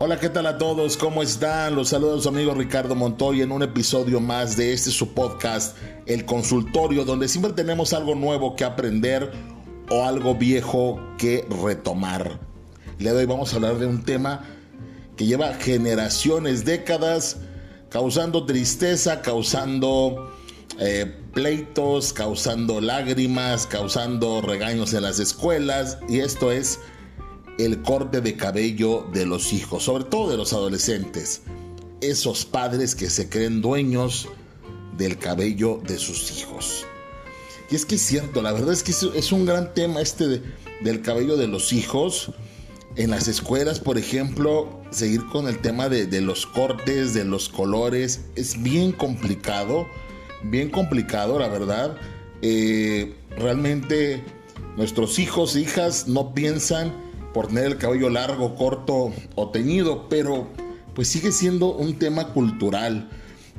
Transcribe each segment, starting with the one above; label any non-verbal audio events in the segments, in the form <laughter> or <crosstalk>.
Hola, ¿qué tal a todos? ¿Cómo están? Los saludos su amigo Ricardo Montoya en un episodio más de este su podcast, El Consultorio, donde siempre tenemos algo nuevo que aprender o algo viejo que retomar. Le doy vamos a hablar de un tema que lleva generaciones, décadas, causando tristeza, causando eh, pleitos, causando lágrimas, causando regaños en las escuelas, y esto es el corte de cabello de los hijos, sobre todo de los adolescentes, esos padres que se creen dueños del cabello de sus hijos. Y es que es cierto, la verdad es que es un gran tema este del cabello de los hijos. En las escuelas, por ejemplo, seguir con el tema de, los cortes, de los colores, es bien complicado, bien complicado, la verdad. Eh, realmente nuestros hijos e hijas no piensan por tener el cabello largo, corto o teñido, pero pues sigue siendo un tema cultural,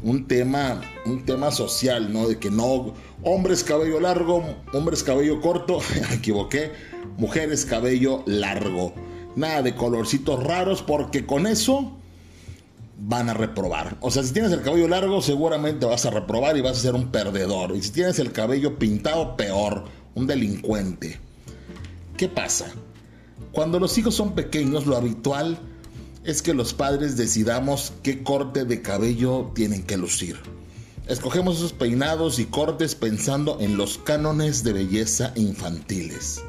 un tema, un tema social, ¿no? De que no, hombres cabello largo, hombres cabello corto, <laughs> me equivoqué, mujeres cabello largo. Nada de colorcitos raros porque con eso van a reprobar. O sea, si tienes el cabello largo, seguramente vas a reprobar y vas a ser un perdedor. Y si tienes el cabello pintado, peor, un delincuente. ¿Qué pasa? Cuando los hijos son pequeños, lo habitual es que los padres decidamos qué corte de cabello tienen que lucir. Escogemos esos peinados y cortes pensando en los cánones de belleza infantiles,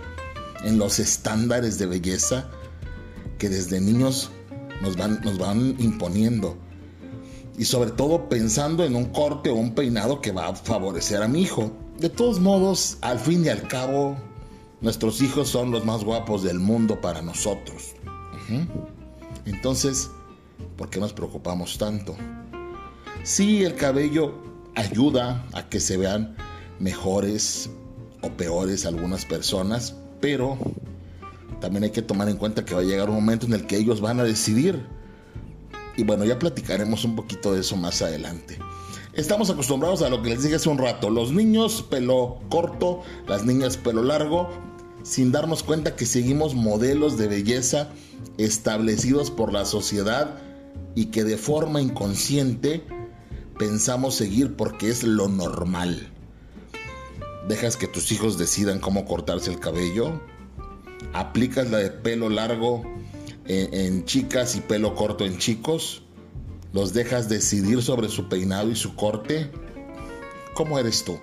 en los estándares de belleza que desde niños nos van, nos van imponiendo. Y sobre todo pensando en un corte o un peinado que va a favorecer a mi hijo. De todos modos, al fin y al cabo, Nuestros hijos son los más guapos del mundo para nosotros. Entonces, ¿por qué nos preocupamos tanto? Sí, el cabello ayuda a que se vean mejores o peores algunas personas, pero también hay que tomar en cuenta que va a llegar un momento en el que ellos van a decidir. Y bueno, ya platicaremos un poquito de eso más adelante. Estamos acostumbrados a lo que les dije hace un rato, los niños pelo corto, las niñas pelo largo, sin darnos cuenta que seguimos modelos de belleza establecidos por la sociedad y que de forma inconsciente pensamos seguir porque es lo normal. Dejas que tus hijos decidan cómo cortarse el cabello. Aplicas la de pelo largo en, chicas y pelo corto en chicos. Los dejas decidir sobre su peinado y su corte. ¿Cómo eres tú?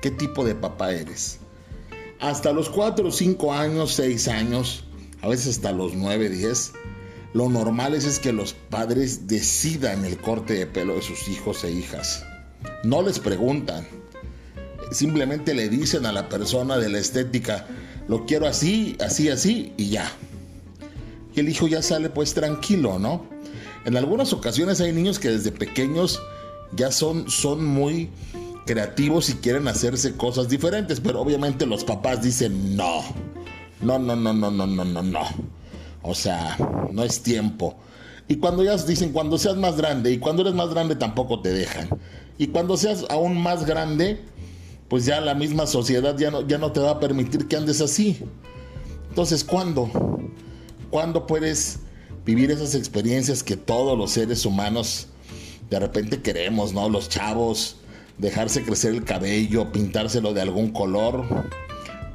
¿Qué tipo de papá eres? Hasta los 4, 5 años, 6 años, a veces hasta los 9, 10, lo normal es, que los padres decidan el corte de pelo de sus hijos e hijas. No les preguntan, simplemente le dicen a la persona de la estética, lo quiero así, así, así y ya. Y el hijo ya sale pues tranquilo, ¿no? En algunas ocasiones hay niños que desde pequeños ya son, son muy creativos y quieren hacerse cosas diferentes, pero obviamente los papás dicen no. No, no, no, no, no, no, no, no. O sea, no es tiempo. Y cuando ya dicen, cuando seas más grande, y cuando eres más grande tampoco te dejan. Y cuando seas aún más grande, pues ya la misma sociedad ya no, ya no te va a permitir que andes así. Entonces, ¿cuándo? ¿Cuándo puedes vivir esas experiencias que todos los seres humanos de repente queremos, ¿no? Los chavos, dejarse crecer el cabello, pintárselo de algún color,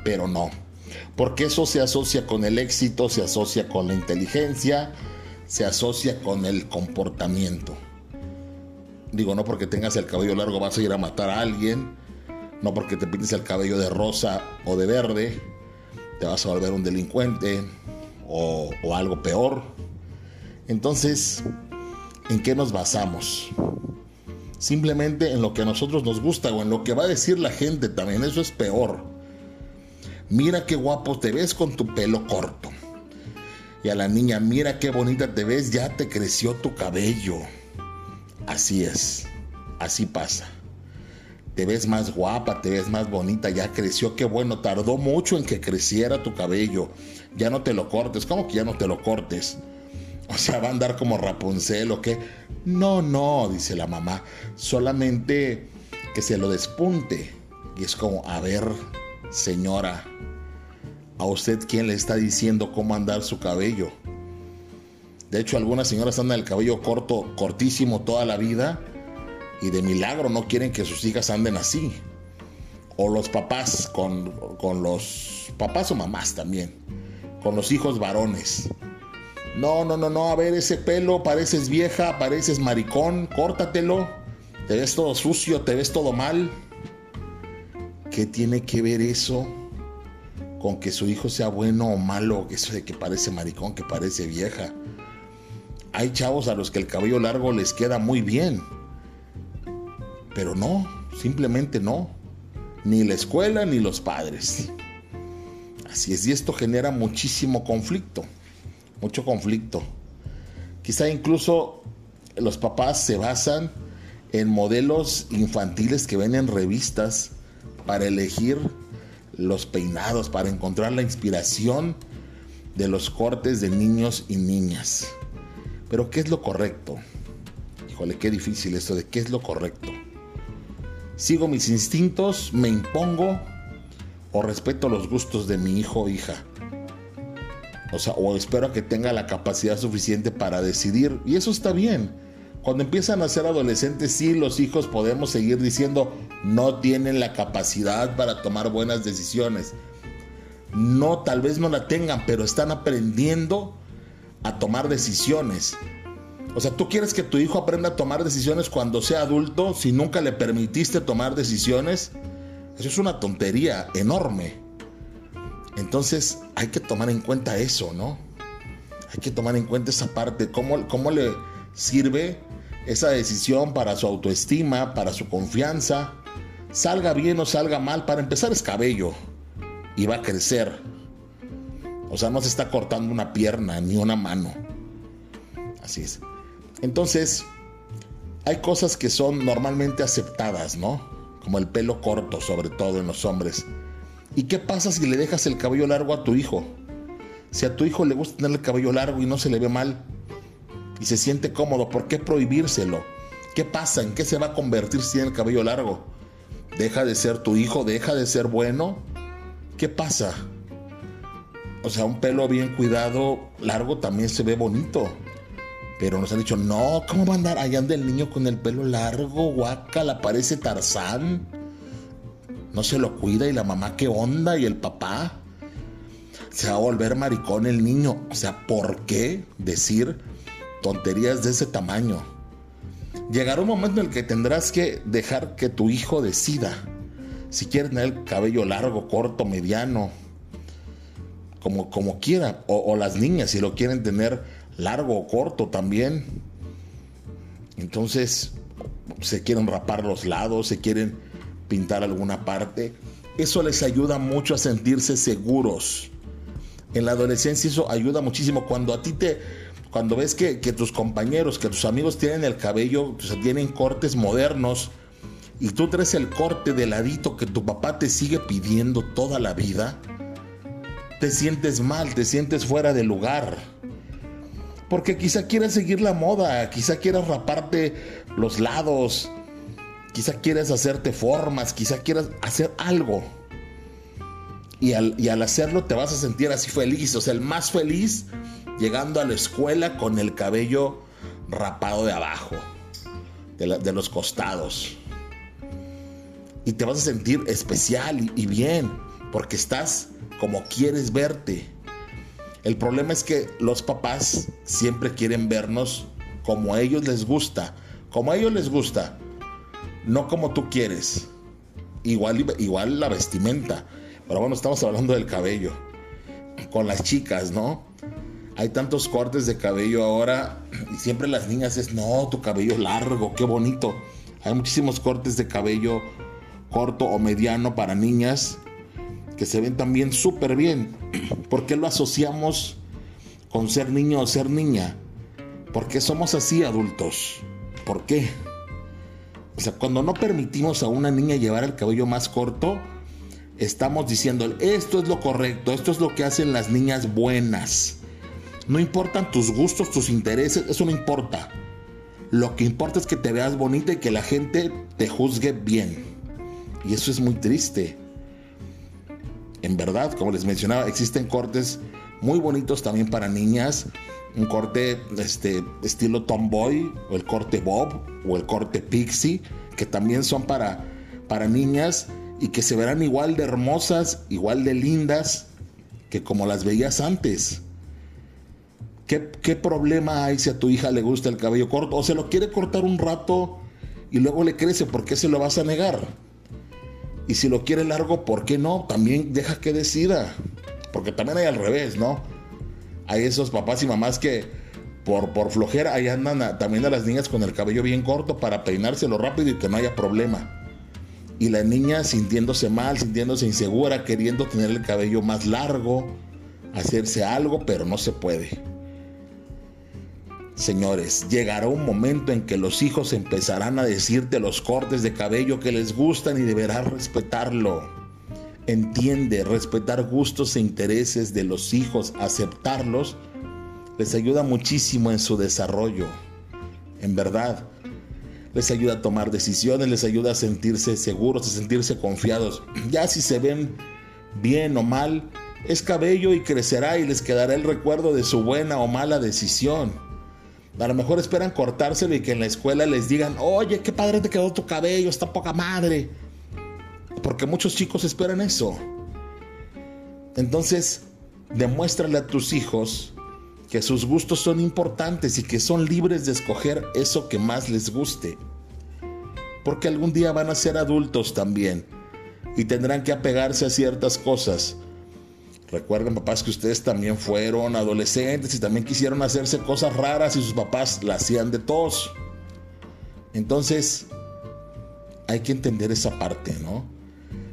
pero no. Porque eso se asocia con el éxito, se asocia con la inteligencia, se asocia con el comportamiento. Digo, no porque tengas el cabello largo vas a ir a matar a alguien, no porque te pintes el cabello de rosa o de verde, te vas a volver un delincuente o, algo peor. Entonces, ¿en qué nos basamos? Simplemente en lo que a nosotros nos gusta o en lo que va a decir la gente también. Eso es peor. Mira qué guapo te ves con tu pelo corto. Y a la niña, mira qué bonita te ves, ya te creció tu cabello. Así es, así pasa. Te ves más guapa, te ves más bonita, ya creció, qué bueno, tardó mucho en que creciera tu cabello. Ya no te lo cortes, ¿cómo que ya no te lo cortes? O sea, va a andar como Rapunzel o qué. No, no, dice la mamá. Solamente que se lo despunte. Y es como, a ver, señora, ¿a usted quién le está diciendo cómo andar su cabello? De hecho, algunas señoras andan el cabello corto, cortísimo toda la vida y de milagro no quieren que sus hijas anden así. O los papás con, con los papás o mamás también, con los hijos varones. No, no, no, no, a ver ese pelo, pareces vieja, pareces maricón, córtatelo. Te ves todo sucio, te ves todo mal. ¿Qué tiene que ver eso con que su hijo sea bueno o malo? Eso de que parece maricón, que parece vieja. Hay chavos a los que el cabello largo les queda muy bien. Pero no, simplemente no. Ni la escuela ni los padres. Así es, y esto genera muchísimo conflicto. Mucho conflicto. Quizá incluso los papás se basan en modelos infantiles que ven en revistas para elegir los peinados, para encontrar la inspiración de los cortes de niños y niñas. Pero ¿qué es lo correcto? Híjole, qué difícil esto de qué es lo correcto. ¿Sigo mis instintos? ¿Me impongo? ¿O respeto los gustos de mi hijo o hija? O sea, o espero que tenga la capacidad suficiente para decidir. Y eso está bien. Cuando empiezan a ser adolescentes, sí, los hijos podemos seguir diciendo, no tienen la capacidad para tomar buenas decisiones. No, tal vez no la tengan, pero están aprendiendo a tomar decisiones. O sea, tú quieres que tu hijo aprenda a tomar decisiones cuando sea adulto si nunca le permitiste tomar decisiones. Eso es una tontería enorme. Entonces hay que tomar en cuenta eso, ¿no? Hay que tomar en cuenta esa parte, cómo, cómo le sirve esa decisión para su autoestima, para su confianza. Salga bien o salga mal, para empezar es cabello y va a crecer. O sea, no se está cortando una pierna ni una mano. Así es. Entonces, hay cosas que son normalmente aceptadas, ¿no? Como el pelo corto, sobre todo en los hombres. ¿Y qué pasa si le dejas el cabello largo a tu hijo? Si a tu hijo le gusta tener el cabello largo y no se le ve mal, y se siente cómodo, ¿por qué prohibírselo? ¿Qué pasa? ¿En qué se va a convertir si tiene el cabello largo? ¿Deja de ser tu hijo? ¿Deja de ser bueno? ¿Qué pasa? O sea, un pelo bien cuidado, largo, también se ve bonito. Pero nos han dicho, no, ¿cómo va a andar? Allá anda el niño con el pelo largo, guaca, parece Tarzán. No se lo cuida y la mamá, ¿qué onda? Y el papá. Se va a volver maricón el niño. O sea, ¿por qué decir tonterías de ese tamaño. Llegará un momento en el que tendrás que dejar que tu hijo decida si quiere tener el cabello largo, corto, mediano, como, como quiera. O, o las niñas si lo quieren tener largo o corto también. Entonces, se quieren rapar los lados, se quieren pintar alguna parte. Eso les ayuda mucho a sentirse seguros. En la adolescencia eso ayuda muchísimo. Cuando a ti te, cuando ves que, tus compañeros, que tus amigos tienen el cabello, o tienen cortes modernos, y tú traes el corte de ladito que tu papá te sigue pidiendo toda la vida, te sientes mal, te sientes fuera de lugar. Porque quizá quieras seguir la moda, quizá quieras raparte los lados, quizá quieras hacerte formas, quizá quieras hacer algo. Y al, y hacerlo te vas a sentir así feliz, o sea, el más feliz llegando a la escuela con el cabello rapado de abajo, de, los costados. Y te vas a sentir especial y, bien, porque estás como quieres verte. El problema es que los papás siempre quieren vernos como a ellos les gusta, como a ellos les gusta, no como tú quieres. Igual, igual la vestimenta. Pero bueno, estamos hablando del cabello. Con las chicas, ¿no? Hay tantos cortes de cabello ahora y siempre las niñas es, no, tu cabello largo, qué bonito. Hay muchísimos cortes de cabello corto o mediano para niñas que se ven también súper bien. <clears throat> ¿Por qué lo asociamos con ser niño o ser niña? ¿Por qué somos así adultos? ¿Por qué? Cuando no permitimos a una niña llevar el cabello más corto, estamos diciendo, esto es lo correcto, esto es lo que hacen las niñas buenas. No importan tus gustos, tus intereses, eso no importa. Lo que importa es que te veas bonita y que la gente te juzgue bien. Y eso es muy triste. En verdad, como les mencionaba, existen cortes muy bonitos también para niñas, un corte este, estilo tomboy, o el corte bob, o el corte pixie, que también son para, para niñas y que se verán igual de hermosas, igual de lindas que como las veías antes. ¿Qué, ¿Qué, problema hay si a tu hija le gusta el cabello corto? O se lo quiere cortar un rato y luego le crece, ¿por qué se lo vas a negar? Y si lo quiere largo, ¿por qué no? También deja que decida. Porque también hay al revés, ¿no? Hay esos papás y mamás que por, por flojera ahí andan también a las niñas con el cabello bien corto para peinárselo rápido y que no haya problema. Y la niña sintiéndose mal, sintiéndose insegura, queriendo tener el cabello más largo, hacerse algo, pero no se puede. Señores, llegará un momento en que los hijos empezarán a decirte los cortes de cabello que les gustan y deberás respetarlo. Entiende, respetar gustos e intereses de los hijos, aceptarlos, les ayuda muchísimo en su desarrollo. En verdad, les ayuda a tomar decisiones, les ayuda a sentirse seguros, a sentirse confiados. <clears throat> Ya si se ven bien o mal, es cabello y crecerá y les quedará el recuerdo de su buena o mala decisión. A lo mejor esperan cortárselo y que en la escuela les digan, oye, qué padre te quedó tu cabello, está poca madre. Porque muchos chicos esperan eso. Entonces, demuéstrale a tus hijos que sus gustos son importantes y que son libres de escoger eso que más les guste. Porque algún día van a ser adultos también y tendrán que apegarse a ciertas cosas Recuerden, papás, que ustedes también fueron adolescentes y también quisieron hacerse cosas raras y sus papás la hacían de todos. Entonces, hay que entender esa parte, ¿no?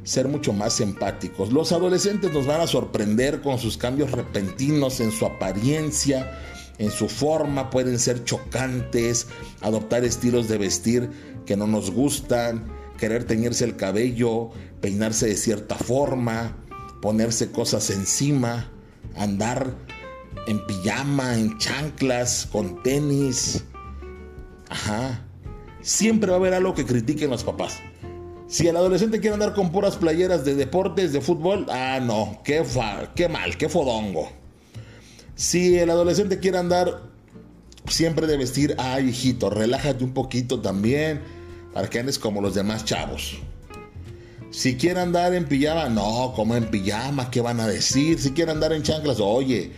Ser mucho más empáticos. Los adolescentes nos van a sorprender con sus cambios repentinos en su apariencia, en su forma, pueden ser chocantes, adoptar estilos de vestir que no nos gustan, querer teñirse el cabello, peinarse de cierta forma ponerse cosas encima, andar en pijama, en chanclas, con tenis. Ajá. Siempre va a haber algo que critiquen los papás. Si el adolescente quiere andar con puras playeras de deportes, de fútbol, ah, no, qué, qué mal, qué fodongo. Si el adolescente quiere andar siempre de vestir, ah, hijito, relájate un poquito también, para que andes como los demás chavos. Si quiere andar en pijama, no, como en pijama, ¿qué van a decir? Si quiere andar en chanclas, oye,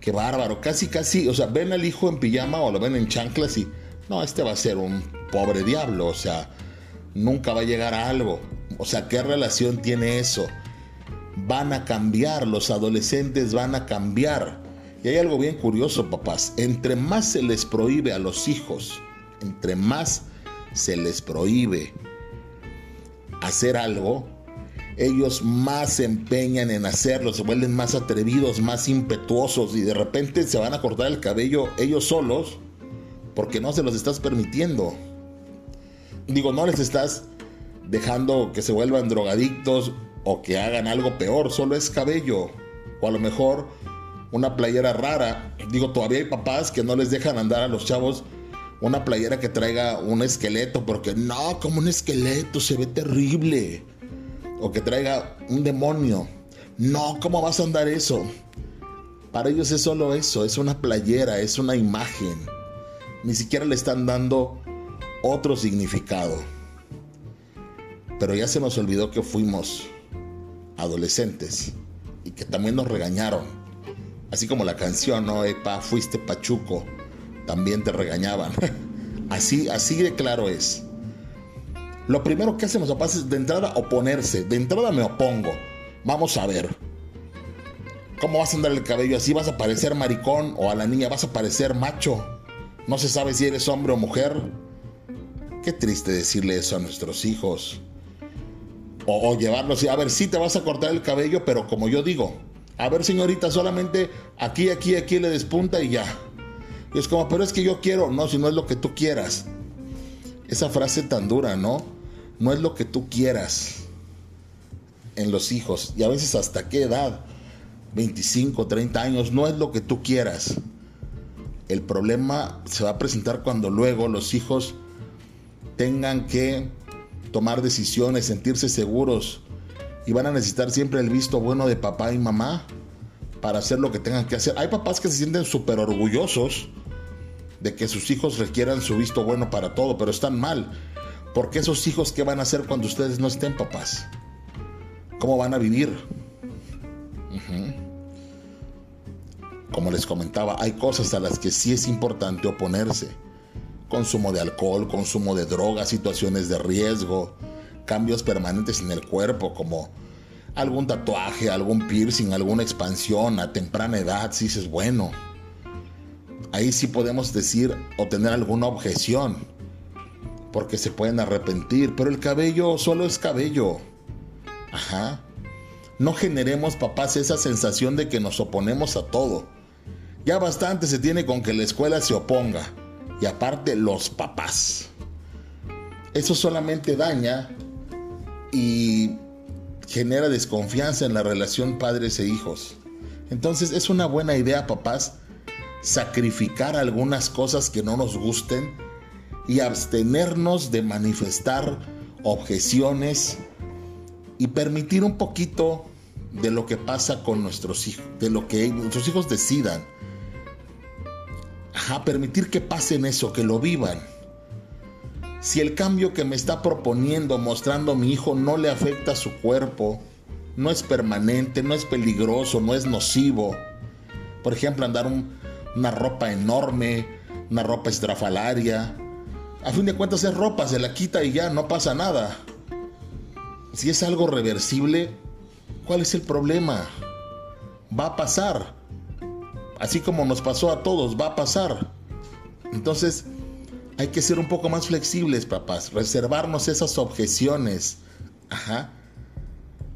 qué bárbaro. Casi, casi, o sea, ven al hijo en pijama o lo ven en chanclas y, no, este va a ser un pobre diablo, o sea, nunca va a llegar a algo. O sea, ¿qué relación tiene eso? Van a cambiar, los adolescentes van a cambiar. Y hay algo bien curioso, papás. Entre más se les prohíbe a los hijos, entre más se les prohíbe hacer algo, ellos más se empeñan en hacerlo, se vuelven más atrevidos, más impetuosos y de repente se van a cortar el cabello ellos solos porque no se los estás permitiendo. Digo, no les estás dejando que se vuelvan drogadictos o que hagan algo peor, solo es cabello. O a lo mejor una playera rara. Digo, todavía hay papás que no les dejan andar a los chavos una playera que traiga un esqueleto, porque no, como un esqueleto, se ve terrible. O que traiga un demonio. No, ¿cómo vas a andar eso? Para ellos es solo eso, es una playera, es una imagen. Ni siquiera le están dando otro significado. Pero ya se nos olvidó que fuimos adolescentes y que también nos regañaron. Así como la canción, ¿no? Epa, fuiste pachuco también te regañaban. <laughs> así, así de claro es. Lo primero que hacemos papás es de entrada oponerse. De entrada me opongo. Vamos a ver. ¿Cómo vas a andar el cabello así? ¿Vas a parecer maricón? ¿O a la niña vas a parecer macho? No se sabe si eres hombre o mujer. Qué triste decirle eso a nuestros hijos. O, o llevarlos y a ver, sí te vas a cortar el cabello, pero como yo digo, a ver señorita, solamente aquí, aquí, aquí le despunta y ya. Y es como, pero es que yo quiero, no, si no es lo que tú quieras. Esa frase tan dura, ¿no? No es lo que tú quieras en los hijos. Y a veces hasta qué edad, 25, 30 años, no es lo que tú quieras. El problema se va a presentar cuando luego los hijos tengan que tomar decisiones, sentirse seguros y van a necesitar siempre el visto bueno de papá y mamá para hacer lo que tengan que hacer. Hay papás que se sienten súper orgullosos de que sus hijos requieran su visto bueno para todo, pero están mal. Porque esos hijos, ¿qué van a hacer cuando ustedes no estén papás? ¿Cómo van a vivir? Como les comentaba, hay cosas a las que sí es importante oponerse. Consumo de alcohol, consumo de drogas, situaciones de riesgo, cambios permanentes en el cuerpo como algún tatuaje, algún piercing, alguna expansión a temprana edad, si es bueno. Ahí sí podemos decir o tener alguna objeción, porque se pueden arrepentir, pero el cabello solo es cabello. Ajá. No generemos, papás, esa sensación de que nos oponemos a todo. Ya bastante se tiene con que la escuela se oponga. Y aparte los papás. Eso solamente daña y genera desconfianza en la relación padres e hijos. Entonces es una buena idea, papás, sacrificar algunas cosas que no nos gusten y abstenernos de manifestar objeciones y permitir un poquito de lo que pasa con nuestros hijos, de lo que nuestros hijos decidan. Ajá, permitir que pasen eso, que lo vivan. Si el cambio que me está proponiendo, mostrando mi hijo, no le afecta a su cuerpo, no es permanente, no es peligroso, no es nocivo. Por ejemplo, andar una ropa enorme, una ropa estrafalaria. A fin de cuentas es ropa, se la quita y ya no pasa nada. Si es algo reversible, ¿cuál es el problema? Va a pasar. Así como nos pasó a todos, va a pasar. Entonces, hay que ser un poco más flexibles, papás. Reservarnos esas objeciones. Ajá.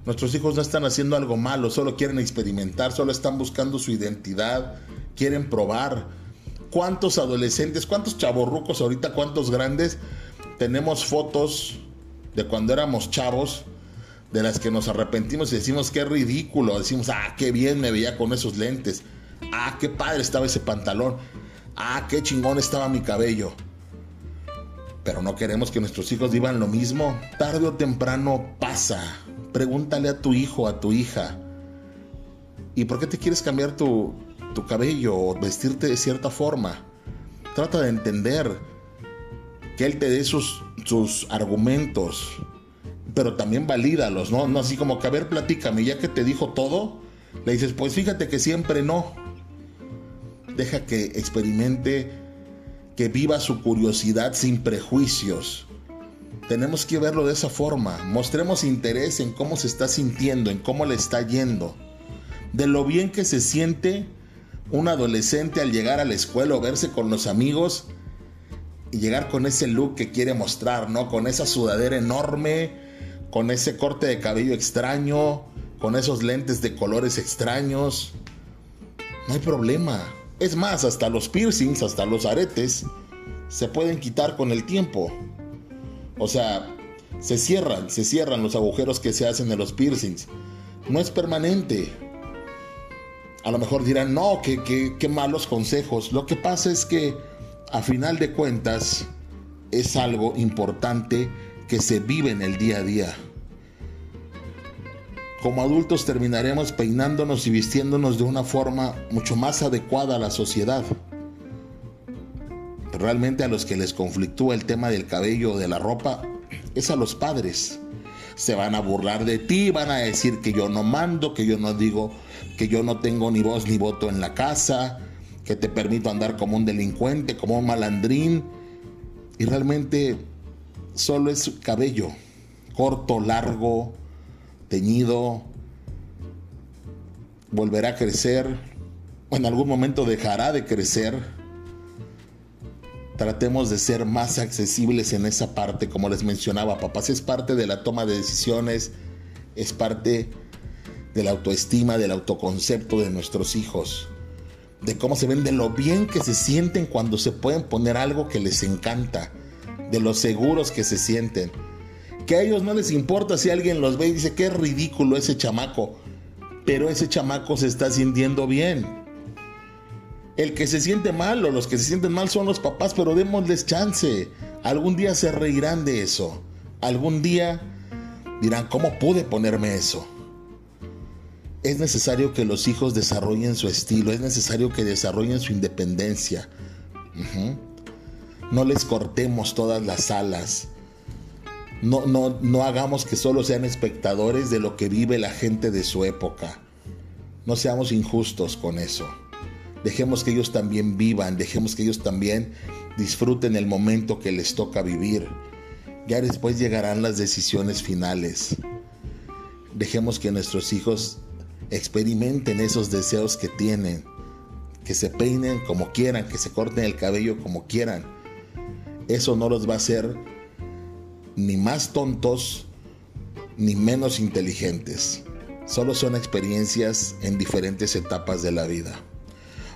Nuestros hijos no están haciendo algo malo, solo quieren experimentar, solo están buscando su identidad, quieren probar. ¿Cuántos adolescentes, cuántos chavorrucos ahorita, cuántos grandes tenemos fotos de cuando éramos chavos de las que nos arrepentimos y decimos qué ridículo, decimos, ah, qué bien me veía con esos lentes, ah, qué padre estaba ese pantalón, ah, qué chingón estaba mi cabello. Pero no queremos que nuestros hijos vivan lo mismo. Tarde o temprano pasa. Pregúntale a tu hijo, a tu hija. ¿Y por qué te quieres cambiar tu, cabello o vestirte de cierta forma? Trata de entender que él te dé sus, sus argumentos, pero también valídalos, ¿no? No así como que, a ver, platícame, ya que te dijo todo, le dices, pues fíjate que siempre no. Deja que experimente, que viva su curiosidad sin prejuicios. Tenemos que verlo de esa forma. Mostremos interés en cómo se está sintiendo, en cómo le está yendo. De lo bien que se siente un adolescente al llegar a la escuela o verse con los amigos y llegar con ese look que quiere mostrar, ¿no? Con esa sudadera enorme, con ese corte de cabello extraño, con esos lentes de colores extraños. No hay problema. Es más, hasta los piercings, hasta los aretes, se pueden quitar con el tiempo. O sea, se cierran, se cierran los agujeros que se hacen en los piercings. No es permanente. A lo mejor dirán, no, qué, qué malos consejos. Lo que pasa es que, a final de cuentas, es algo importante que se vive en el día a día. Como adultos terminaremos peinándonos y vistiéndonos de una forma mucho más adecuada a la sociedad. Realmente a los que les conflictúa el tema del cabello o de la ropa es a los padres. Se van a burlar de ti, van a decir que yo no mando, que yo no digo, que yo no tengo ni voz ni voto en la casa, que te permito andar como un delincuente, como un malandrín. Y realmente solo es cabello, corto, largo, teñido, volverá a crecer, o en algún momento dejará de crecer. Tratemos de ser más accesibles en esa parte, como les mencionaba, papás, es parte de la toma de decisiones, es parte de la autoestima, del autoconcepto de nuestros hijos, de cómo se ven, de lo bien que se sienten cuando se pueden poner algo que les encanta de los seguros que se sienten. Que a ellos no les importa si alguien los ve y dice es ridículo ese chamaco, pero ese chamaco se está sintiendo bien. El que se siente mal o los que se sienten mal son los papás, pero démosles chance. Algún día se reirán de eso. Algún día dirán, ¿cómo pude ponerme eso? es necesario que los hijos desarrollen su estilo, es necesario que desarrollen su independencia. No les cortemos todas las alas. No, no, no hagamos que solo sean espectadores de lo que vive la gente de su época. No seamos injustos con eso. Dejemos que ellos también vivan, dejemos que ellos también disfruten el momento que les toca vivir. Ya después llegarán las decisiones finales. Dejemos que nuestros hijos experimenten esos deseos que tienen, que se peinen como quieran, que se corten el cabello como quieran. Eso no los va a hacer ni más tontos ni menos inteligentes. Solo son experiencias en diferentes etapas de la vida.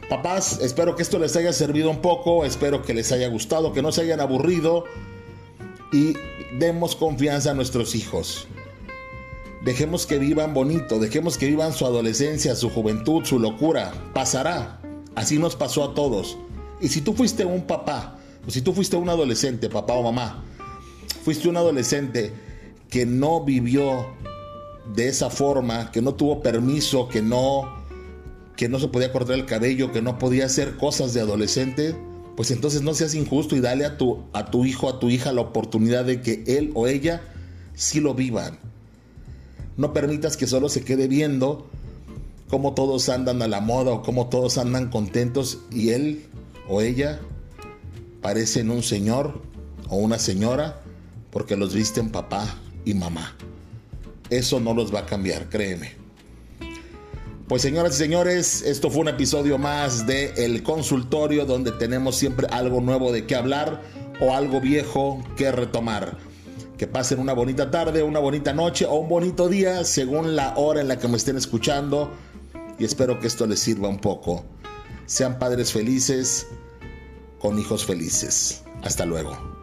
Papás, espero que esto les haya servido un poco, espero que les haya gustado, que no se hayan aburrido y demos confianza a nuestros hijos. Dejemos que vivan bonito, dejemos que vivan su adolescencia, su juventud, su locura. Pasará. Así nos pasó a todos. Y si tú fuiste un papá, o si tú fuiste un adolescente, papá o mamá, fuiste un adolescente que no vivió de esa forma, que no tuvo permiso, que no que no se podía cortar el cabello, que no podía hacer cosas de adolescente, pues entonces no seas injusto y dale a tu, a tu hijo, a tu hija la oportunidad de que él o ella sí lo vivan. No permitas que solo se quede viendo cómo todos andan a la moda o cómo todos andan contentos y él o ella parecen un señor o una señora porque los visten papá y mamá. Eso no los va a cambiar, créeme. Pues señoras y señores, esto fue un episodio más de El Consultorio donde tenemos siempre algo nuevo de qué hablar o algo viejo que retomar. Que pasen una bonita tarde, una bonita noche o un bonito día según la hora en la que me estén escuchando y espero que esto les sirva un poco. Sean padres felices con hijos felices. Hasta luego.